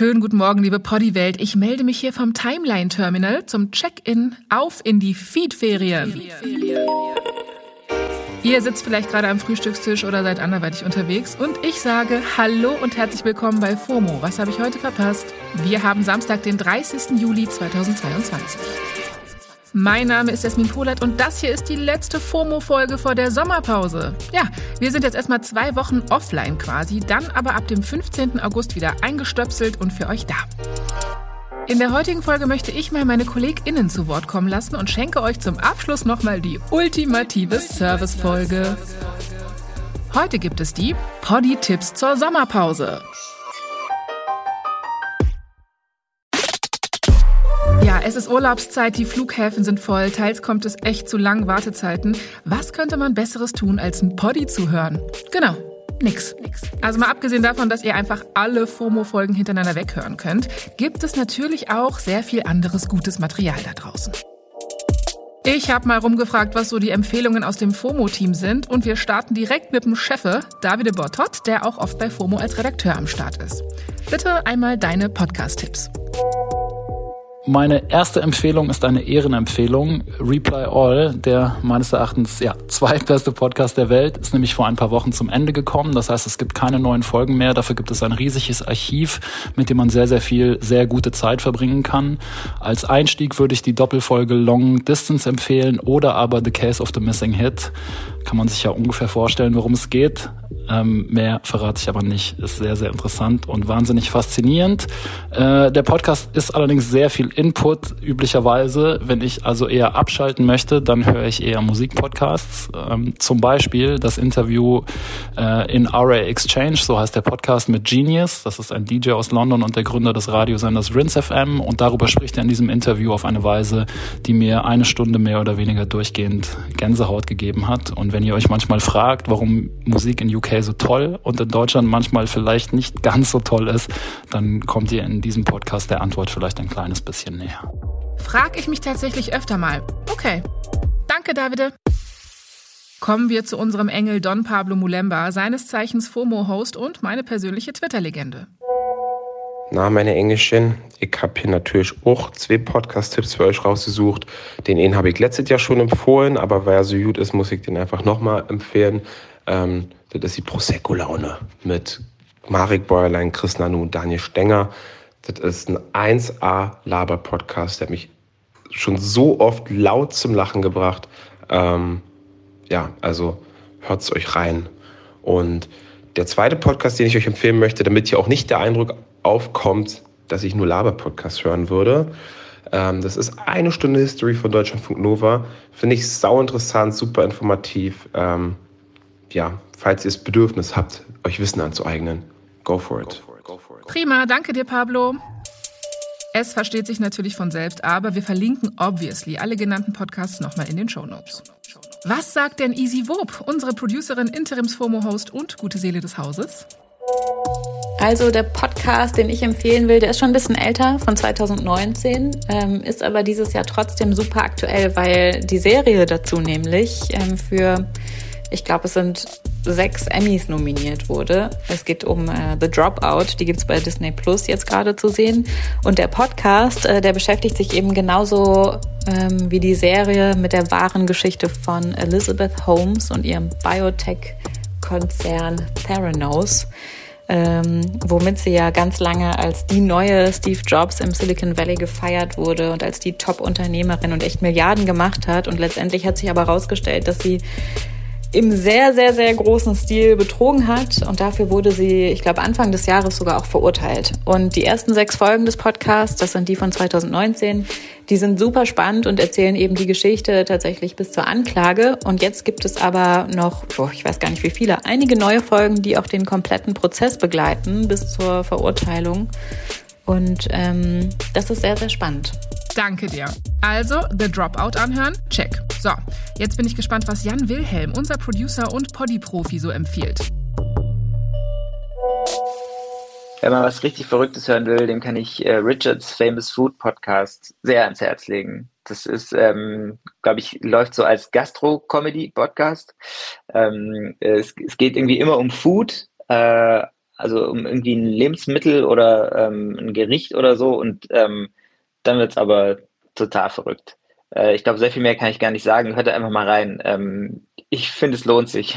Schönen guten Morgen, liebe Poddy-Welt. Ich melde mich hier vom Timeline-Terminal zum Check-in auf in die Feed-Ferien. Ihr sitzt vielleicht gerade am Frühstückstisch oder seid anderweitig unterwegs und ich sage Hallo und herzlich willkommen bei FOMO. Was habe ich heute verpasst? Wir haben Samstag, den 30. Juli 2022. Mein Name ist Jasmin Polat und das hier ist die letzte FOMO-Folge vor der Sommerpause. Ja, wir sind jetzt erstmal zwei Wochen offline quasi, dann aber ab dem 15. August wieder eingestöpselt und für euch da. In der heutigen Folge möchte ich mal meine KollegInnen zu Wort kommen lassen und schenke euch zum Abschluss nochmal die ultimative Service-Folge. Heute gibt es die Poddy-Tipps zur Sommerpause. Es ist Urlaubszeit, die Flughäfen sind voll, teils kommt es echt zu langen Wartezeiten. Was könnte man Besseres tun, als ein Poddy zu hören? Genau, nix. Also mal abgesehen davon, dass ihr einfach alle FOMO-Folgen hintereinander weghören könnt, gibt es natürlich auch sehr viel anderes gutes Material da draußen. Ich habe mal rumgefragt, was so die Empfehlungen aus dem FOMO-Team sind und wir starten direkt mit dem Chefe, Davide Bortot, der auch oft bei FOMO als Redakteur am Start ist. Bitte einmal deine Podcast-Tipps. Meine erste Empfehlung ist eine Ehrenempfehlung. Reply All, der meines Erachtens ja, zweitbeste Podcast der Welt, ist nämlich vor ein paar Wochen zum Ende gekommen. Das heißt, es gibt keine neuen Folgen mehr. Dafür gibt es ein riesiges Archiv, mit dem man sehr, sehr viel, sehr gute Zeit verbringen kann. Als Einstieg würde ich die Doppelfolge Long Distance empfehlen oder aber The Case of the Missing Hit. Kann man sich ja ungefähr vorstellen, worum es geht. Ähm, mehr verrate ich aber nicht. Ist sehr, sehr interessant und wahnsinnig faszinierend. Äh, der Podcast ist allerdings sehr viel Input, üblicherweise. Wenn ich also eher abschalten möchte, dann höre ich eher Musikpodcasts. Ähm, zum Beispiel das Interview äh, in RA Exchange, so heißt der Podcast mit Genius. Das ist ein DJ aus London und der Gründer des Radiosenders Rinse FM. Und darüber spricht er in diesem Interview auf eine Weise, die mir eine Stunde mehr oder weniger durchgehend Gänsehaut gegeben hat. Und wenn ihr euch manchmal fragt, warum Musik in UK so toll und in Deutschland manchmal vielleicht nicht ganz so toll ist, dann kommt ihr in diesem Podcast der Antwort vielleicht ein kleines bisschen näher. Frag ich mich tatsächlich öfter mal. Okay. Danke, Davide. Kommen wir zu unserem Engel Don Pablo Mulemba, seines Zeichens FOMO-Host und meine persönliche Twitter-Legende. Na, meine Englischen, ich habe hier natürlich auch zwei Podcast-Tipps für euch rausgesucht. Den einen habe ich letztes Jahr schon empfohlen, aber weil er so gut ist, muss ich den einfach nochmal empfehlen. Ähm, das ist die Prosecco-Laune mit Marek Bäuerlein, Chris Nanu und Daniel Stenger. Das ist ein 1A-Laber-Podcast, der mich schon so oft laut zum Lachen gebracht. Ähm, ja, also hört es euch rein. Und der zweite Podcast, den ich euch empfehlen möchte, damit hier auch nicht der Eindruck aufkommt, dass ich nur Laber-Podcasts hören würde, ähm, das ist eine Stunde History von Deutschlandfunk Nova. Finde ich sau interessant, super informativ. Ähm, ja, falls ihr das Bedürfnis habt, euch Wissen anzueignen, go for it. Prima, danke dir, Pablo. Es versteht sich natürlich von selbst, aber wir verlinken obviously alle genannten Podcasts nochmal in den Show Notes. Was sagt denn Easy Wob, unsere Producerin, Interims-FOMO-Host und gute Seele des Hauses? Also der Podcast, den ich empfehlen will, der ist schon ein bisschen älter, von 2019, ähm, ist aber dieses Jahr trotzdem super aktuell, weil die Serie dazu nämlich ähm, für ich glaube, es sind sechs Emmys nominiert wurde. Es geht um äh, The Dropout, die gibt's bei Disney Plus jetzt gerade zu sehen. Und der Podcast, äh, der beschäftigt sich eben genauso ähm, wie die Serie mit der wahren Geschichte von Elizabeth Holmes und ihrem Biotech-Konzern Theranos. Ähm, womit sie ja ganz lange als die neue Steve Jobs im Silicon Valley gefeiert wurde und als die Top-Unternehmerin und echt Milliarden gemacht hat. Und letztendlich hat sich aber herausgestellt, dass sie im sehr, sehr, sehr großen Stil betrogen hat. Und dafür wurde sie, ich glaube, Anfang des Jahres sogar auch verurteilt. Und die ersten sechs Folgen des Podcasts, das sind die von 2019, die sind super spannend und erzählen eben die Geschichte tatsächlich bis zur Anklage. Und jetzt gibt es aber noch, oh, ich weiß gar nicht wie viele, einige neue Folgen, die auch den kompletten Prozess begleiten bis zur Verurteilung. Und ähm, das ist sehr, sehr spannend. Danke dir. Also, The Dropout anhören? Check. So, jetzt bin ich gespannt, was Jan Wilhelm, unser Producer und Poddy-Profi, so empfiehlt. Wenn man was richtig Verrücktes hören will, dem kann ich äh, Richards Famous Food Podcast sehr ans Herz legen. Das ist, ähm, glaube ich, läuft so als Gastro-Comedy-Podcast. Ähm, es, es, geht irgendwie immer um Food, äh, also um irgendwie ein Lebensmittel oder ähm, ein Gericht oder so und ähm, dann wird es aber total verrückt. Äh, ich glaube, sehr viel mehr kann ich gar nicht sagen. Hört da einfach mal rein. Ähm, ich finde, es lohnt sich.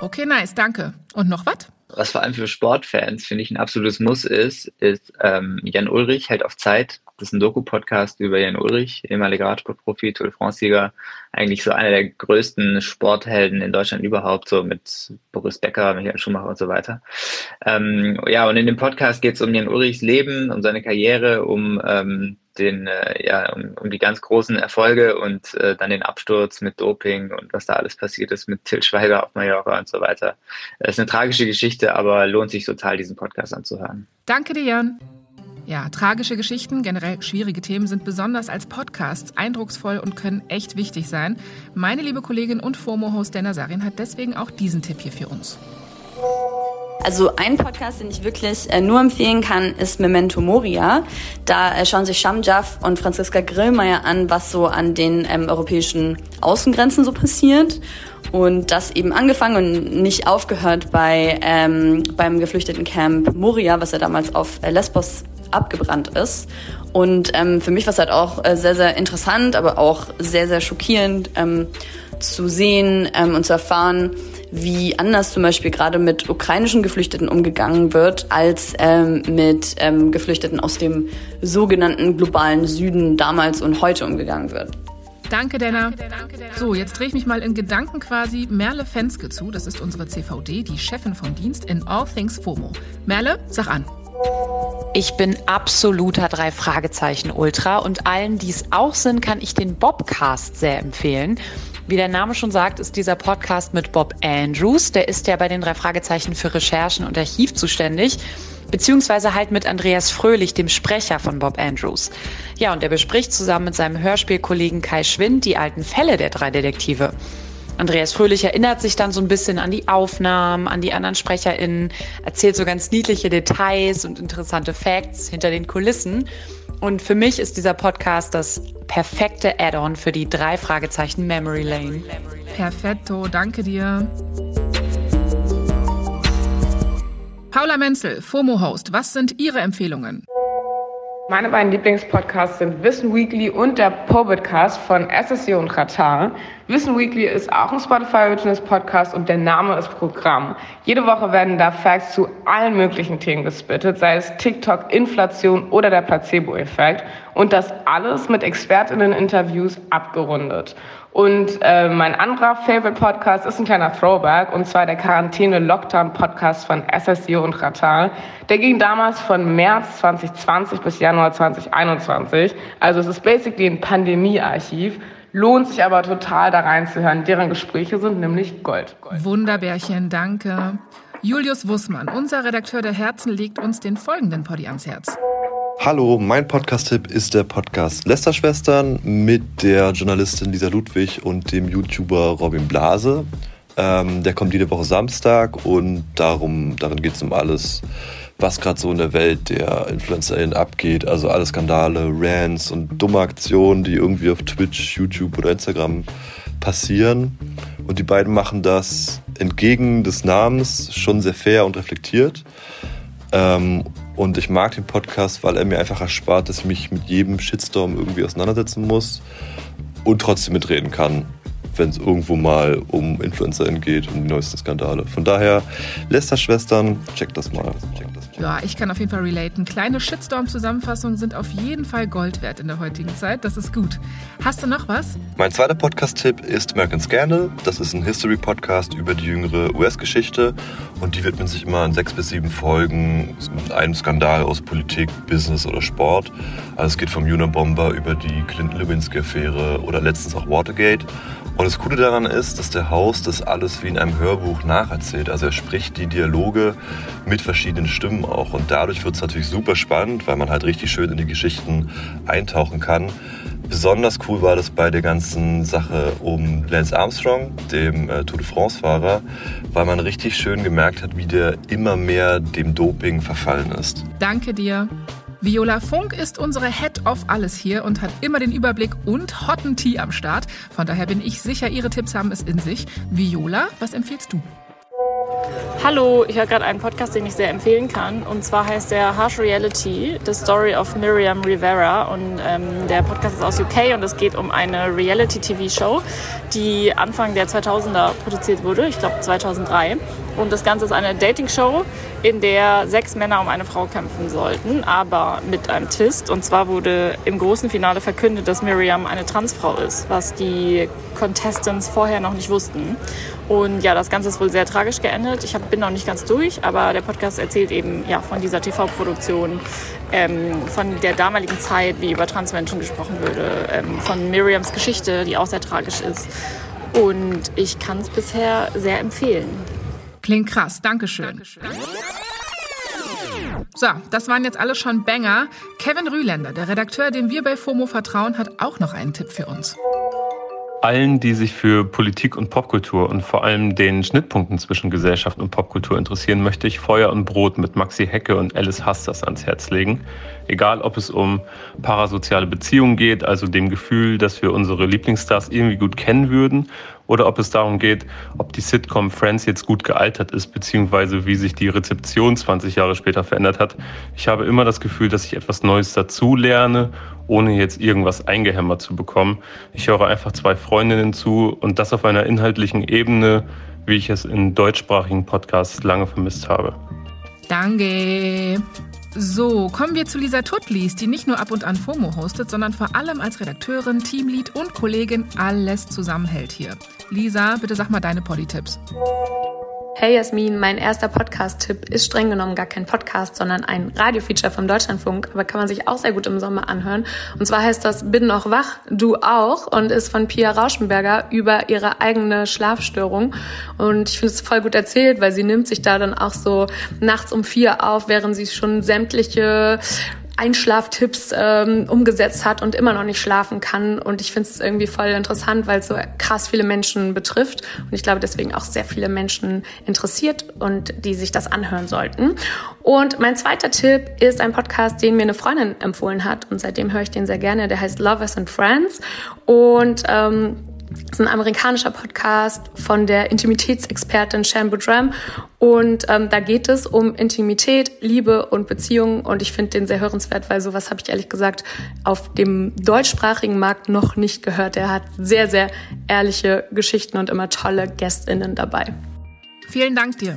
Okay, nice, danke. Und noch was? Was vor allem für Sportfans, finde ich, ein absolutes Muss ist, ist ähm, Jan Ulrich hält auf Zeit. Das ist ein Doku-Podcast über Jan Ulrich, ehemaliger Radsportprofi, Tour de France-Sieger. Eigentlich so einer der größten Sporthelden in Deutschland überhaupt, so mit Boris Becker, Michael Schumacher und so weiter. Ähm, ja, und in dem Podcast geht es um Jan Ulrichs Leben, um seine Karriere, um ähm, den, äh, ja, um, um die ganz großen Erfolge und äh, dann den Absturz mit Doping und was da alles passiert ist mit Till Schweiger auf Mallorca und so weiter. Es ist eine tragische Geschichte, aber lohnt sich total, diesen Podcast anzuhören. Danke dir, Jan. Ja, tragische Geschichten, generell schwierige Themen sind besonders als Podcasts eindrucksvoll und können echt wichtig sein. Meine liebe Kollegin und FOMO-Host Dana Sarin hat deswegen auch diesen Tipp hier für uns. Also ein Podcast, den ich wirklich äh, nur empfehlen kann, ist Memento Moria. Da äh, schauen sich Shamjaf und Franziska Grillmeier an, was so an den ähm, europäischen Außengrenzen so passiert. Und das eben angefangen und nicht aufgehört bei ähm, beim Geflüchtetencamp Moria, was ja damals auf äh, Lesbos abgebrannt ist. Und ähm, für mich war es halt auch sehr, sehr interessant, aber auch sehr, sehr schockierend ähm, zu sehen ähm, und zu erfahren, wie anders zum Beispiel gerade mit ukrainischen Geflüchteten umgegangen wird, als ähm, mit ähm, Geflüchteten aus dem sogenannten globalen Süden damals und heute umgegangen wird. Danke, Denner. So, jetzt drehe ich mich mal in Gedanken quasi Merle Fenske zu. Das ist unsere CVD, die Chefin vom Dienst in All Things FOMO. Merle, sag an. Ich bin absoluter drei Fragezeichen Ultra und allen, die es auch sind, kann ich den Bobcast sehr empfehlen. Wie der Name schon sagt, ist dieser Podcast mit Bob Andrews. Der ist ja bei den drei Fragezeichen für Recherchen und Archiv zuständig. Beziehungsweise halt mit Andreas Fröhlich, dem Sprecher von Bob Andrews. Ja, und er bespricht zusammen mit seinem Hörspielkollegen Kai Schwind die alten Fälle der drei Detektive. Andreas Fröhlich erinnert sich dann so ein bisschen an die Aufnahmen, an die anderen SprecherInnen, erzählt so ganz niedliche Details und interessante Facts hinter den Kulissen. Und für mich ist dieser Podcast das perfekte Add-on für die drei Fragezeichen Memory Lane. Perfetto, danke dir. Paula Menzel, FOMO-Host, was sind Ihre Empfehlungen? Meine beiden Lieblingspodcasts sind Wissen Weekly und der Pobitcast von SSC und Qatar. Wissen Weekly ist auch ein Spotify Originals Podcast und der Name ist Programm. Jede Woche werden da Facts zu allen möglichen Themen gespittet, sei es TikTok, Inflation oder der Placebo-Effekt. Und das alles mit ExpertInnen-Interviews abgerundet. Und äh, mein anderer Favorite Podcast ist ein kleiner Throwback, und zwar der Quarantäne-Lockdown-Podcast von SSIO und Ratal. Der ging damals von März 2020 bis Januar 2021. Also es ist basically ein Pandemie-Archiv. Lohnt sich aber total da reinzuhören. Deren Gespräche sind nämlich Gold. Gold. Wunderbärchen, danke. Julius Wussmann, unser Redakteur der Herzen, legt uns den folgenden Poddy ans Herz. Hallo, mein Podcast-Tipp ist der Podcast Lästerschwestern mit der Journalistin Lisa Ludwig und dem YouTuber Robin Blase. Ähm, der kommt jede Woche Samstag und darum, darin geht es um alles, was gerade so in der Welt der InfluencerInnen abgeht. Also alle Skandale, Rants und dumme Aktionen, die irgendwie auf Twitch, YouTube oder Instagram passieren. Und die beiden machen das entgegen des Namens schon sehr fair und reflektiert. Ähm, und ich mag den Podcast, weil er mir einfach erspart, dass ich mich mit jedem Shitstorm irgendwie auseinandersetzen muss und trotzdem mitreden kann, wenn es irgendwo mal um InfluencerInnen geht, um die neuesten Skandale. Von daher, Lester-Schwestern, checkt das mal. Checkt das Ja, ich kann auf jeden Fall relaten. Kleine Shitstorm-Zusammenfassungen sind auf jeden Fall Gold wert in der heutigen Zeit. Das ist gut. Hast du noch was? Mein zweiter Podcast-Tipp ist American Scandal. Das ist ein History-Podcast über die jüngere US-Geschichte. Und die widmen sich immer in sechs bis sieben Folgen einem Skandal aus Politik, Business oder Sport. Also es geht vom Unabomber über die Clinton-Lewinsky-Affäre oder letztens auch Watergate. Und das Coole daran ist, dass der Host das alles wie in einem Hörbuch nacherzählt. Also er spricht die Dialoge mit verschiedenen Stimmen auch. Und dadurch wird es natürlich super spannend, weil man halt richtig schön in die Geschichten eintauchen kann. Besonders cool war das bei der ganzen Sache um Lance Armstrong, dem äh, Tour de France-Fahrer, weil man richtig schön gemerkt hat, wie der immer mehr dem Doping verfallen ist. Danke dir. Viola Funk ist unsere Head of alles hier und hat immer den Überblick und Hotten Tee am Start. Von daher bin ich sicher, ihre Tipps haben es in sich. Viola, was empfiehlst du? Hallo, ich höre gerade einen Podcast, den ich sehr empfehlen kann. Und zwar heißt der Harsh Reality, The Story of Miriam Rivera. Und ähm, der Podcast ist aus UK und es geht um eine Reality-TV-Show, die Anfang der 2000er produziert wurde, ich glaube 2003. Und das Ganze ist eine Dating-Show, in der sechs Männer um eine Frau kämpfen sollten, aber mit einem Twist. Und zwar wurde im großen Finale verkündet, dass Miriam eine Transfrau ist, was die Contestants vorher noch nicht wussten. Und ja, das Ganze ist wohl sehr tragisch geendet. Ich hab, bin noch nicht ganz durch, aber der Podcast erzählt eben ja, von dieser TV-Produktion, ähm, von der damaligen Zeit, wie über Transmenschen gesprochen würde, ähm, von Miriams Geschichte, die auch sehr tragisch ist. Und ich kann es bisher sehr empfehlen. Klingt krass, Dankeschön. Dankeschön. So, das waren jetzt alle schon Banger. Kevin Rühländer, der Redakteur, dem wir bei FOMO vertrauen, hat auch noch einen Tipp für uns allen, die sich für Politik und Popkultur und vor allem den Schnittpunkten zwischen Gesellschaft und Popkultur interessieren, möchte ich Feuer und Brot mit Maxi Hecke und Alice Hasters ans Herz legen. Egal, ob es um parasoziale Beziehungen geht, also dem Gefühl, dass wir unsere Lieblingsstars irgendwie gut kennen würden, oder ob es darum geht, ob die Sitcom Friends jetzt gut gealtert ist, beziehungsweise wie sich die Rezeption 20 Jahre später verändert hat. Ich habe immer das Gefühl, dass ich etwas Neues dazu lerne, ohne jetzt irgendwas eingehämmert zu bekommen. Ich höre einfach zwei Freundinnen zu und das auf einer inhaltlichen Ebene, wie ich es in deutschsprachigen Podcasts lange vermisst habe. Danke. So, kommen wir zu Lisa Tuttlis, die nicht nur ab und an FOMO hostet, sondern vor allem als Redakteurin, Teamlead und Kollegin alles zusammenhält hier. Lisa, bitte sag mal deine Polly-Tipps. Hey Jasmin, mein erster Podcast-Tipp ist streng genommen gar kein Podcast, sondern ein Radiofeature vom Deutschlandfunk, aber kann man sich auch sehr gut im Sommer anhören. Und zwar heißt das Bin noch wach, du auch und ist von Pia Rauschenberger über ihre eigene Schlafstörung. Und ich finde es voll gut erzählt, weil sie nimmt sich da dann auch so nachts um vier auf, während sie schon sämtliche Einschlaftipps ähm, umgesetzt hat und immer noch nicht schlafen kann. Und ich finde es irgendwie voll interessant, weil es so krass viele Menschen betrifft. Und ich glaube, deswegen auch sehr viele Menschen interessiert und die sich das anhören sollten. Und mein zweiter Tipp ist ein Podcast, den mir eine Freundin empfohlen hat. Und seitdem höre ich den sehr gerne. Der heißt Lovers and Friends. Und ähm, das ist ein amerikanischer Podcast von der Intimitätsexpertin Shan Boudram. Und ähm, da geht es um Intimität, Liebe und Beziehungen. Und ich finde den sehr hörenswert, weil sowas habe ich ehrlich gesagt auf dem deutschsprachigen Markt noch nicht gehört. Er hat sehr, sehr ehrliche Geschichten und immer tolle GästInnen dabei. Vielen Dank dir.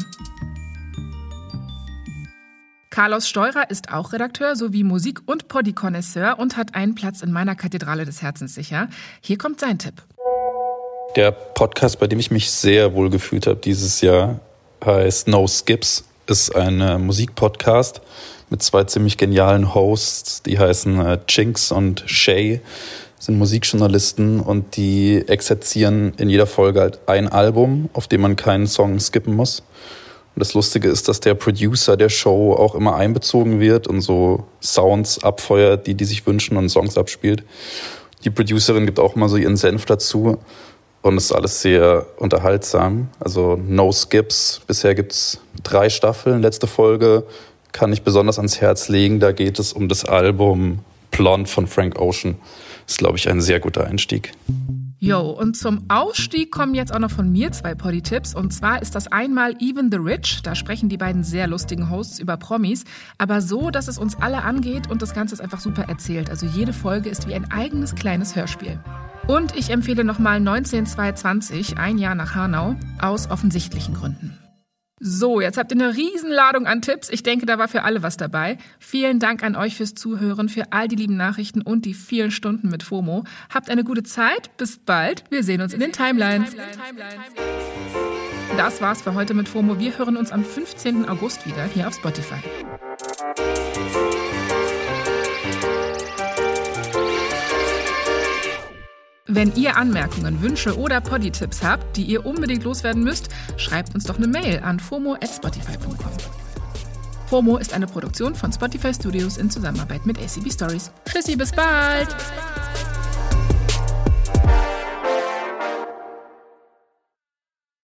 Carlos Steurer ist auch Redakteur sowie Musik- und Poddy-Konnoisseur und hat einen Platz in meiner Kathedrale des Herzens sicher. Hier kommt sein Tipp. Der Podcast, bei dem ich mich sehr wohl gefühlt habe dieses Jahr, heißt No Skips, ist ein äh, Musikpodcast mit zwei ziemlich genialen Hosts, die heißen äh, Chinks und Shay, sind Musikjournalisten und die exerzieren in jeder Folge halt ein Album, auf dem man keinen Song skippen muss. Und das Lustige ist, dass der Producer der Show auch immer einbezogen wird und so Sounds abfeuert, die die sich wünschen und Songs abspielt. Die Producerin gibt auch mal so ihren Senf dazu. Und es ist alles sehr unterhaltsam. Also No Skips. Bisher gibt es drei Staffeln. Letzte Folge kann ich besonders ans Herz legen. Da geht es um das Album Blonde von Frank Ocean. Ist, glaube ich, ein sehr guter Einstieg. Jo, und zum Ausstieg kommen jetzt auch noch von mir zwei Poddy-Tipps. Und zwar ist das einmal Even the Rich. Da sprechen die beiden sehr lustigen Hosts über Promis. Aber so, dass es uns alle angeht und das Ganze ist einfach super erzählt. Also jede Folge ist wie ein eigenes kleines Hörspiel. Und ich empfehle nochmal 19220, ein Jahr nach Hanau, aus offensichtlichen Gründen. So, jetzt habt ihr eine Riesenladung an Tipps. Ich denke, da war für alle was dabei. Vielen Dank an euch fürs Zuhören, für all die lieben Nachrichten und die vielen Stunden mit FOMO. Habt eine gute Zeit. Bis bald. Wir sehen uns in den Timelines. Das war's für heute mit FOMO. Wir hören uns am 15. August wieder hier auf Spotify. Wenn ihr Anmerkungen, Wünsche oder Poddy-Tipps habt, die ihr unbedingt loswerden müsst, schreibt uns doch eine Mail an fomo@spotify.com. FOMO ist eine Produktion von Spotify Studios in Zusammenarbeit mit ACB Stories. Tschüssi, bis bald! Bis bald.